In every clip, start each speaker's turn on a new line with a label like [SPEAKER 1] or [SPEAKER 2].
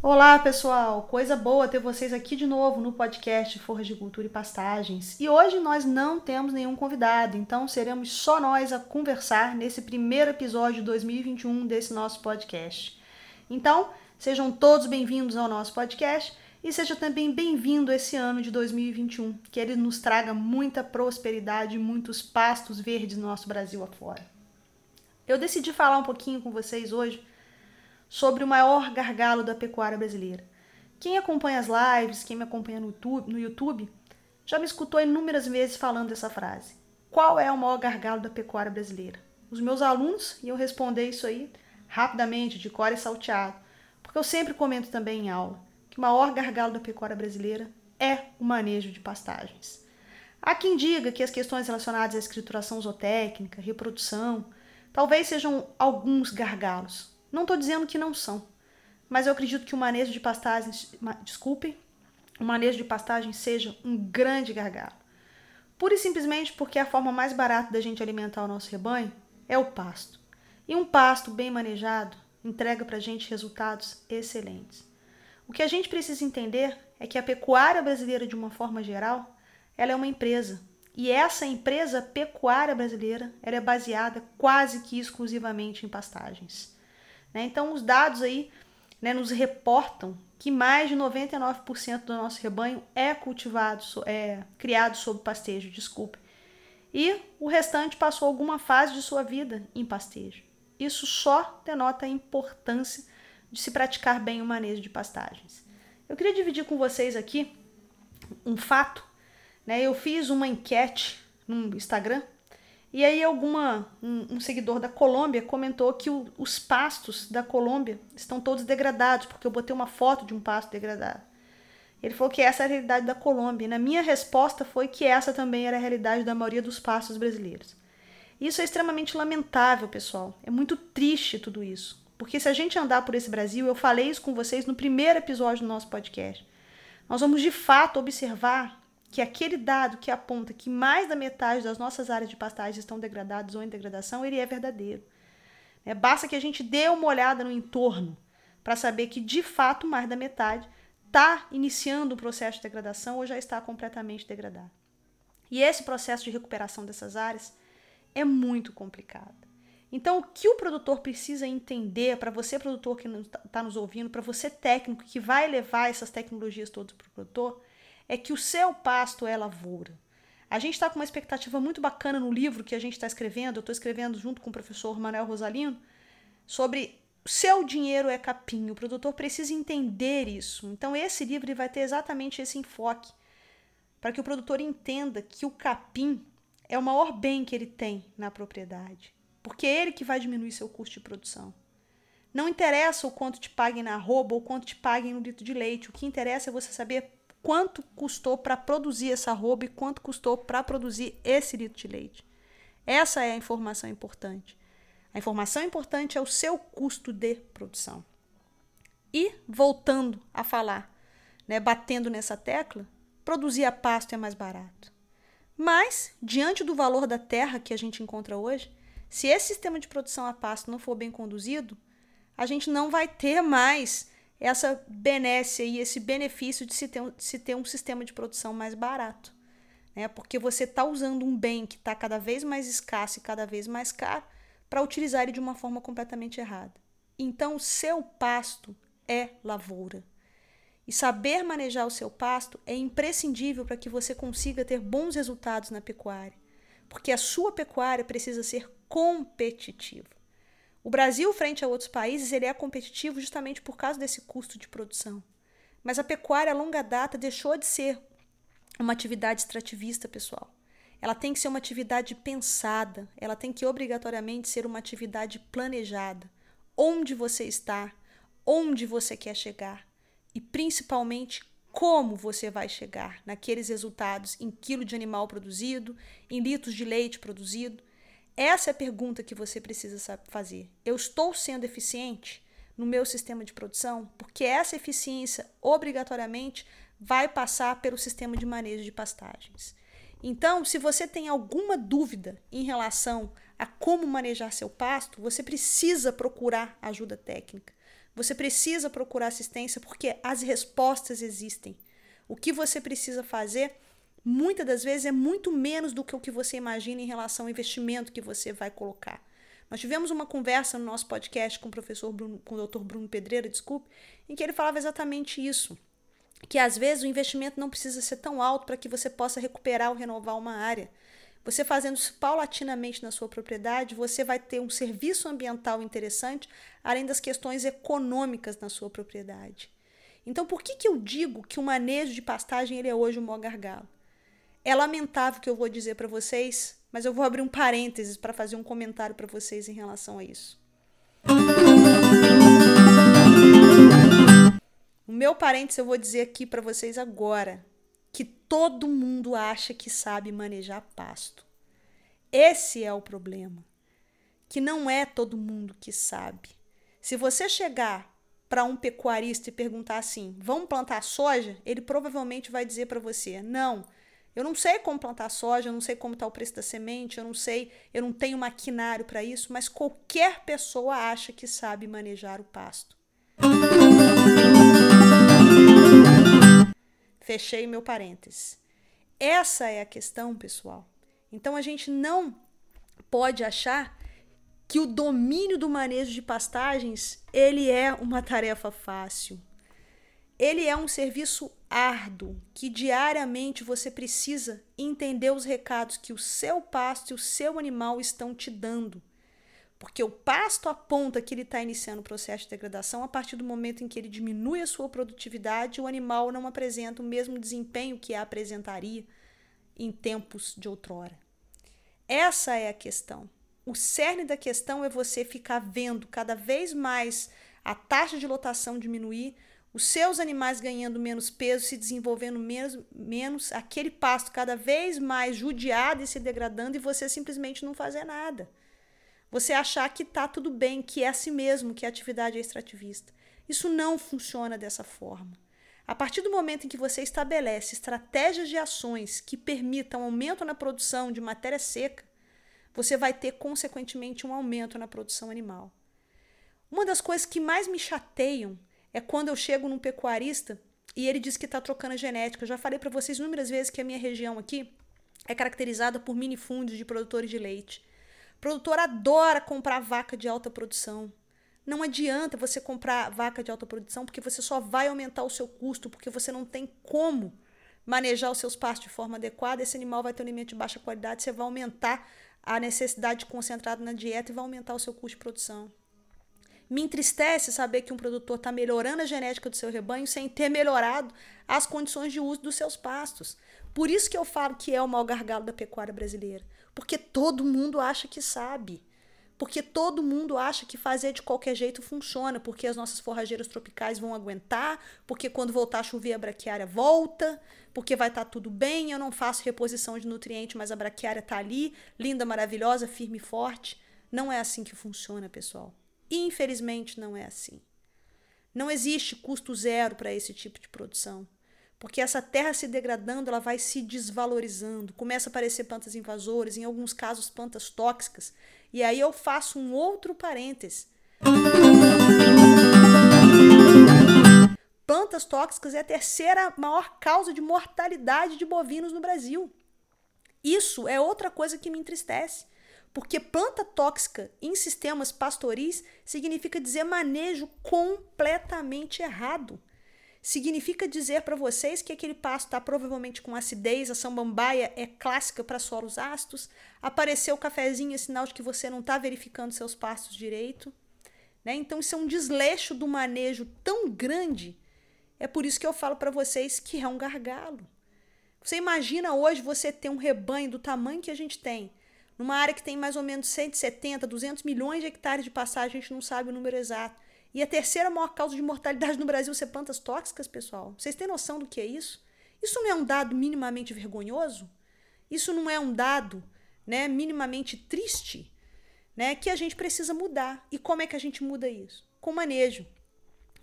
[SPEAKER 1] Olá, pessoal! Coisa boa ter vocês aqui de novo no podcast Forras de Cultura e Pastagens. E hoje nós não temos nenhum convidado, então seremos só nós a conversar nesse primeiro episódio de 2021 desse nosso podcast. Então, sejam todos bem-vindos ao nosso podcast e seja também bem-vindo esse ano de 2021, que ele nos traga muita prosperidade e muitos pastos verdes no nosso Brasil afora. Eu decidi falar um pouquinho com vocês hoje sobre o maior gargalo da pecuária brasileira. Quem acompanha as lives, quem me acompanha no YouTube, já me escutou inúmeras vezes falando essa frase. Qual é o maior gargalo da pecuária brasileira? Os meus alunos iam responder isso aí rapidamente, de cor e salteado, porque eu sempre comento também em aula que o maior gargalo da pecuária brasileira é o manejo de pastagens. Há quem diga que as questões relacionadas à escrituração zootécnica, reprodução, talvez sejam alguns gargalos, não estou dizendo que não são, mas eu acredito que o manejo de pastagens, desculpe, o manejo de pastagens seja um grande gargalo. Pura e simplesmente porque a forma mais barata da gente alimentar o nosso rebanho é o pasto. E um pasto bem manejado entrega para a gente resultados excelentes. O que a gente precisa entender é que a pecuária brasileira, de uma forma geral, ela é uma empresa. E essa empresa pecuária brasileira ela é baseada quase que exclusivamente em pastagens. Né? Então, os dados aí né, nos reportam que mais de 99% do nosso rebanho é cultivado, é criado sob pastejo, desculpe. E o restante passou alguma fase de sua vida em pastejo. Isso só denota a importância de se praticar bem o manejo de pastagens. Eu queria dividir com vocês aqui um fato. Né? Eu fiz uma enquete no Instagram e aí alguma um, um seguidor da Colômbia comentou que o, os pastos da Colômbia estão todos degradados, porque eu botei uma foto de um pasto degradado. Ele falou que essa é a realidade da Colômbia. E na minha resposta foi que essa também era a realidade da maioria dos pastos brasileiros. Isso é extremamente lamentável, pessoal. É muito triste tudo isso. Porque se a gente andar por esse Brasil, eu falei isso com vocês no primeiro episódio do nosso podcast, nós vamos de fato observar que aquele dado que aponta que mais da metade das nossas áreas de pastagem estão degradadas ou em degradação, ele é verdadeiro. É, basta que a gente dê uma olhada no entorno para saber que, de fato, mais da metade está iniciando o processo de degradação ou já está completamente degradado. E esse processo de recuperação dessas áreas é muito complicado. Então, o que o produtor precisa entender, para você, produtor que está tá nos ouvindo, para você, técnico que vai levar essas tecnologias todas para o produtor, é que o seu pasto é lavoura. A gente está com uma expectativa muito bacana no livro que a gente está escrevendo, eu estou escrevendo junto com o professor Manuel Rosalino, sobre o seu dinheiro é capim. O produtor precisa entender isso. Então, esse livro vai ter exatamente esse enfoque, para que o produtor entenda que o capim é o maior bem que ele tem na propriedade, porque é ele que vai diminuir seu custo de produção. Não interessa o quanto te paguem na arroba ou quanto te paguem no litro de leite, o que interessa é você saber quanto custou para produzir essa roupa e quanto custou para produzir esse litro de leite. Essa é a informação importante. A informação importante é o seu custo de produção. E, voltando a falar, né, batendo nessa tecla, produzir a pasto é mais barato. Mas, diante do valor da terra que a gente encontra hoje, se esse sistema de produção a pasto não for bem conduzido, a gente não vai ter mais essa benesse e esse benefício de se ter, um, se ter um sistema de produção mais barato. Né? Porque você está usando um bem que está cada vez mais escasso e cada vez mais caro para utilizar ele de uma forma completamente errada. Então, o seu pasto é lavoura. E saber manejar o seu pasto é imprescindível para que você consiga ter bons resultados na pecuária. Porque a sua pecuária precisa ser competitiva. O Brasil, frente a outros países, ele é competitivo justamente por causa desse custo de produção. Mas a pecuária a longa data deixou de ser uma atividade extrativista, pessoal. Ela tem que ser uma atividade pensada, ela tem que obrigatoriamente ser uma atividade planejada. Onde você está, onde você quer chegar e principalmente como você vai chegar naqueles resultados em quilo de animal produzido, em litros de leite produzido. Essa é a pergunta que você precisa fazer. Eu estou sendo eficiente no meu sistema de produção? Porque essa eficiência obrigatoriamente vai passar pelo sistema de manejo de pastagens. Então, se você tem alguma dúvida em relação a como manejar seu pasto, você precisa procurar ajuda técnica. Você precisa procurar assistência porque as respostas existem. O que você precisa fazer, muitas das vezes, é muito menos do que o que você imagina em relação ao investimento que você vai colocar. Nós tivemos uma conversa no nosso podcast com o professor Bruno, com o Dr. Bruno Pedreira, desculpe, em que ele falava exatamente isso que às vezes o investimento não precisa ser tão alto para que você possa recuperar ou renovar uma área. Você fazendo isso paulatinamente na sua propriedade, você vai ter um serviço ambiental interessante, além das questões econômicas na sua propriedade. Então, por que, que eu digo que o manejo de pastagem ele é hoje o maior gargalo? É lamentável o que eu vou dizer para vocês, mas eu vou abrir um parênteses para fazer um comentário para vocês em relação a isso. O meu parênteses eu vou dizer aqui para vocês agora que todo mundo acha que sabe manejar pasto. Esse é o problema. Que não é todo mundo que sabe. Se você chegar para um pecuarista e perguntar assim: "Vamos plantar soja?", ele provavelmente vai dizer para você: "Não, eu não sei como plantar soja, eu não sei como está o preço da semente, eu não sei, eu não tenho maquinário para isso, mas qualquer pessoa acha que sabe manejar o pasto. Fechei meu parênteses. Essa é a questão, pessoal. Então a gente não pode achar que o domínio do manejo de pastagens ele é uma tarefa fácil. Ele é um serviço árduo que diariamente você precisa entender os recados que o seu pasto e o seu animal estão te dando. Porque o pasto aponta que ele está iniciando o processo de degradação a partir do momento em que ele diminui a sua produtividade, o animal não apresenta o mesmo desempenho que apresentaria em tempos de outrora. Essa é a questão. O cerne da questão é você ficar vendo cada vez mais a taxa de lotação diminuir, os seus animais ganhando menos peso, se desenvolvendo menos, menos, aquele pasto cada vez mais judiado e se degradando e você simplesmente não fazer nada. Você achar que está tudo bem, que é assim mesmo, que a atividade é extrativista. Isso não funciona dessa forma. A partir do momento em que você estabelece estratégias de ações que permitam aumento na produção de matéria seca, você vai ter, consequentemente, um aumento na produção animal. Uma das coisas que mais me chateiam é quando eu chego num pecuarista e ele diz que está trocando a genética. Eu já falei para vocês inúmeras vezes que a minha região aqui é caracterizada por minifúndios de produtores de leite. O produtor adora comprar vaca de alta produção. Não adianta você comprar vaca de alta produção porque você só vai aumentar o seu custo, porque você não tem como manejar os seus pastos de forma adequada. Esse animal vai ter um alimento de baixa qualidade, você vai aumentar a necessidade de concentrado na dieta e vai aumentar o seu custo de produção. Me entristece saber que um produtor está melhorando a genética do seu rebanho sem ter melhorado as condições de uso dos seus pastos. Por isso que eu falo que é o maior gargalo da pecuária brasileira. Porque todo mundo acha que sabe. Porque todo mundo acha que fazer de qualquer jeito funciona, porque as nossas forrageiras tropicais vão aguentar, porque quando voltar a chover a braquiária volta, porque vai estar tá tudo bem, eu não faço reposição de nutriente, mas a braquiária está ali, linda, maravilhosa, firme e forte. Não é assim que funciona, pessoal. Infelizmente não é assim. Não existe custo zero para esse tipo de produção. Porque essa terra se degradando, ela vai se desvalorizando. Começa a aparecer plantas invasoras, em alguns casos plantas tóxicas. E aí eu faço um outro parêntese. Plantas tóxicas é a terceira maior causa de mortalidade de bovinos no Brasil. Isso é outra coisa que me entristece. Porque planta tóxica em sistemas pastoris significa dizer manejo completamente errado significa dizer para vocês que aquele pasto está provavelmente com acidez, a samambaia é clássica para solos ácidos, apareceu o cafezinho é sinal de que você não está verificando seus pastos direito. Né? Então, isso é um desleixo do manejo tão grande. É por isso que eu falo para vocês que é um gargalo. Você imagina hoje você ter um rebanho do tamanho que a gente tem, numa área que tem mais ou menos 170, 200 milhões de hectares de passagem, a gente não sabe o número exato E a terceira maior causa de mortalidade no Brasil ser plantas tóxicas, pessoal. Vocês têm noção do que é isso? Isso não é um dado minimamente vergonhoso? Isso não é um dado né, minimamente triste? Né, que a gente precisa mudar. E como é que a gente muda isso? Com manejo.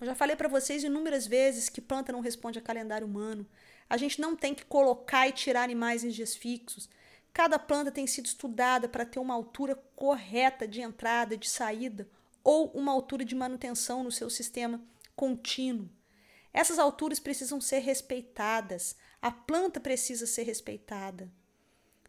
[SPEAKER 1] Eu já falei para vocês inúmeras vezes que planta não responde a calendário humano. A gente não tem que colocar e tirar animais em dias fixos. Cada planta tem sido estudada para ter uma altura correta de entrada, de saída, ou uma altura de manutenção no seu sistema contínuo. Essas alturas precisam ser respeitadas, a planta precisa ser respeitada,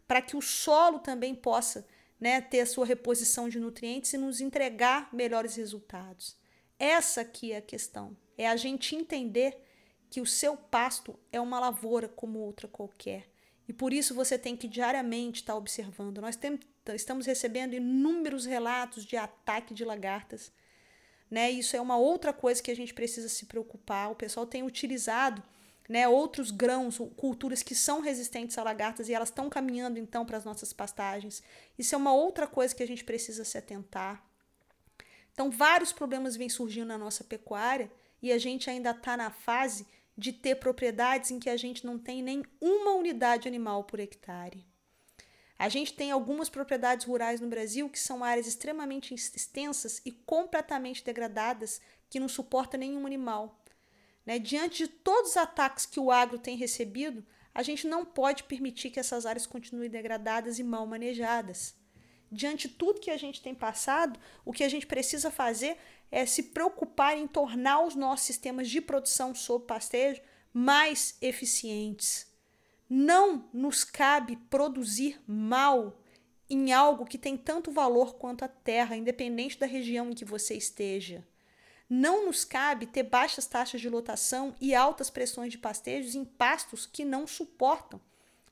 [SPEAKER 1] para que o solo também possa né, ter a sua reposição de nutrientes e nos entregar melhores resultados. Essa aqui é a questão, é a gente entender que o seu pasto é uma lavoura como outra qualquer e por isso você tem que diariamente estar observando. Nós tem, estamos recebendo inúmeros relatos de ataque de lagartas. Né? Isso é uma outra coisa que a gente precisa se preocupar. O pessoal tem utilizado né, outros grãos, culturas que são resistentes a lagartas e elas estão caminhando então para as nossas pastagens. Isso é uma outra coisa que a gente precisa se atentar. Então, vários problemas vêm surgindo na nossa pecuária e a gente ainda está na fase de ter propriedades em que a gente não tem nem uma unidade animal por hectare. A gente tem algumas propriedades rurais no Brasil que são áreas extremamente extensas e completamente degradadas que não suportam nenhum animal. Né? Diante de todos os ataques que o agro tem recebido, a gente não pode permitir que essas áreas continuem degradadas e mal manejadas. Diante de tudo que a gente tem passado, o que a gente precisa fazer é se preocupar em tornar os nossos sistemas de produção sob pastejo mais eficientes. Não nos cabe produzir mal em algo que tem tanto valor quanto a terra, independente da região em que você esteja. Não nos cabe ter baixas taxas de lotação e altas pressões de pastejos em pastos que não suportam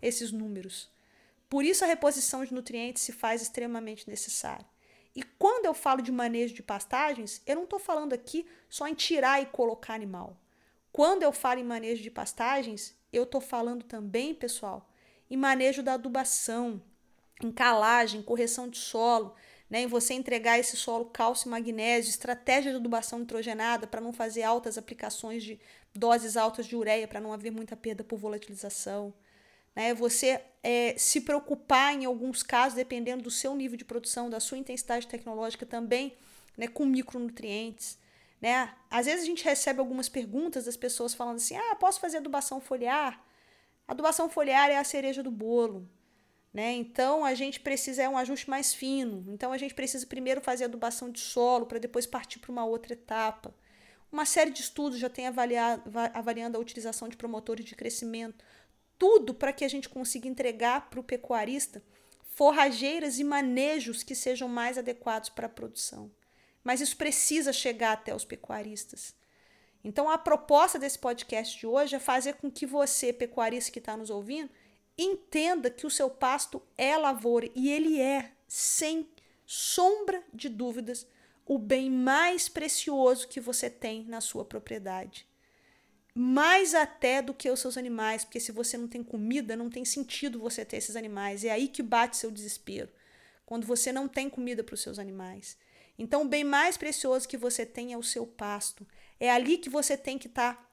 [SPEAKER 1] esses números. Por isso a reposição de nutrientes se faz extremamente necessária. E quando eu falo de manejo de pastagens, eu não estou falando aqui só em tirar e colocar animal. Quando eu falo em manejo de pastagens, eu estou falando também, pessoal, em manejo da adubação, em calagem, correção de solo, né, em você entregar esse solo cálcio e magnésio, estratégia de adubação nitrogenada para não fazer altas aplicações de doses altas de ureia, para não haver muita perda por volatilização né? Você é, se preocupar em alguns casos, dependendo do seu nível de produção, da sua intensidade tecnológica também, né, com micronutrientes. Né? Às vezes a gente recebe algumas perguntas das pessoas falando assim: ah, posso fazer adubação foliar? A adubação foliar é a cereja do bolo. Né? Então a gente precisa é um ajuste mais fino. Então a gente precisa primeiro fazer adubação de solo para depois partir para uma outra etapa. Uma série de estudos já tem avaliado, avaliando a utilização de promotores de crescimento tudo para que a gente consiga entregar para o pecuarista forrageiras e manejos que sejam mais adequados para a produção. Mas isso precisa chegar até os pecuaristas. Então, a proposta desse podcast de hoje é fazer com que você, pecuarista que está nos ouvindo, entenda que o seu pasto é lavoura e ele é, sem sombra de dúvidas, o bem mais precioso que você tem na sua propriedade mais até do que os seus animais, porque se você não tem comida, não tem sentido você ter esses animais. É aí que bate seu desespero, quando você não tem comida para os seus animais. Então, o bem mais precioso que você tem é o seu pasto. É ali que você tem que estar tá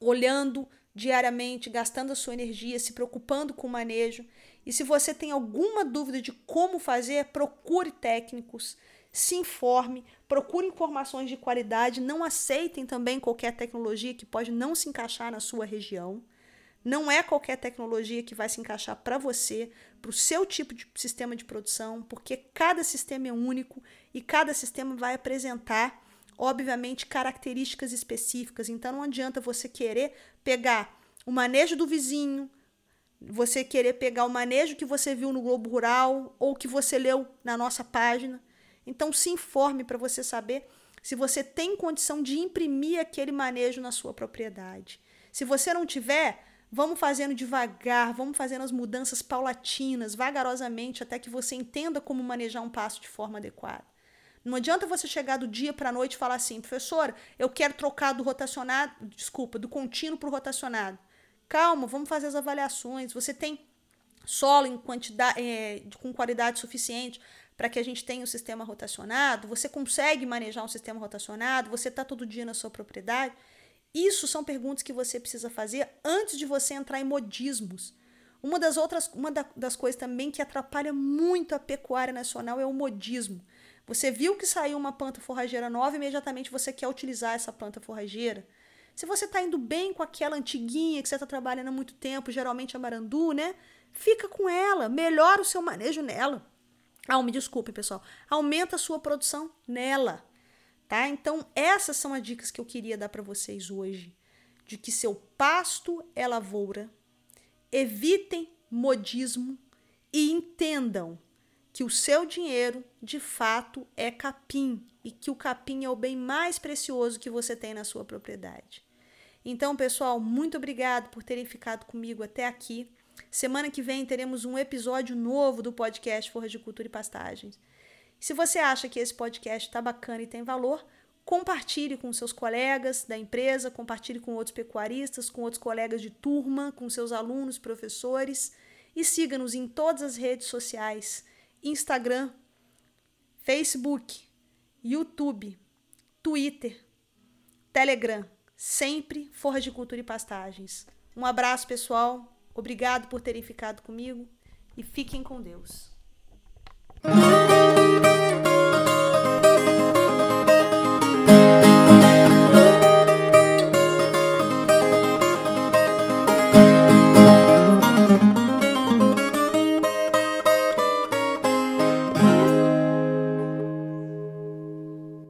[SPEAKER 1] olhando diariamente, gastando a sua energia, se preocupando com o manejo. E se você tem alguma dúvida de como fazer, procure técnicos se informe, procure informações de qualidade, não aceitem também qualquer tecnologia que pode não se encaixar na sua região. Não é qualquer tecnologia que vai se encaixar para você, para o seu tipo de sistema de produção, porque cada sistema é único e cada sistema vai apresentar, obviamente, características específicas. Então não adianta você querer pegar o manejo do vizinho, você querer pegar o manejo que você viu no Globo Rural ou que você leu na nossa página então se informe para você saber se você tem condição de imprimir aquele manejo na sua propriedade. Se você não tiver, vamos fazendo devagar, vamos fazendo as mudanças paulatinas, vagarosamente, até que você entenda como manejar um passo de forma adequada. Não adianta você chegar do dia para a noite e falar assim, professor, eu quero trocar do rotacionado, desculpa, do contínuo para o rotacionado. Calma, vamos fazer as avaliações. Você tem solo em quantidade, é, com qualidade suficiente para que a gente tenha um sistema rotacionado, você consegue manejar um sistema rotacionado, você está todo dia na sua propriedade. Isso são perguntas que você precisa fazer antes de você entrar em modismos. Uma das outras, uma das coisas também que atrapalha muito a pecuária nacional é o modismo. Você viu que saiu uma planta forrageira nova, imediatamente você quer utilizar essa planta forrageira. Se você está indo bem com aquela antiguinha que você está trabalhando há muito tempo, geralmente a marandu, né? Fica com ela, melhora o seu manejo nela. Ah, me desculpe, pessoal. Aumenta a sua produção nela, tá? Então, essas são as dicas que eu queria dar para vocês hoje, de que seu pasto é lavoura. Evitem modismo e entendam que o seu dinheiro, de fato, é capim e que o capim é o bem mais precioso que você tem na sua propriedade. Então, pessoal, muito obrigado por terem ficado comigo até aqui. Semana que vem teremos um episódio novo do podcast Forra de Cultura e Pastagens. Se você acha que esse podcast está bacana e tem valor, compartilhe com seus colegas da empresa, compartilhe com outros pecuaristas, com outros colegas de turma, com seus alunos, professores e siga-nos em todas as redes sociais: Instagram, Facebook, YouTube, Twitter, Telegram, sempre Forra de Cultura e Pastagens. Um abraço, pessoal. Obrigado por terem ficado comigo e fiquem com Deus.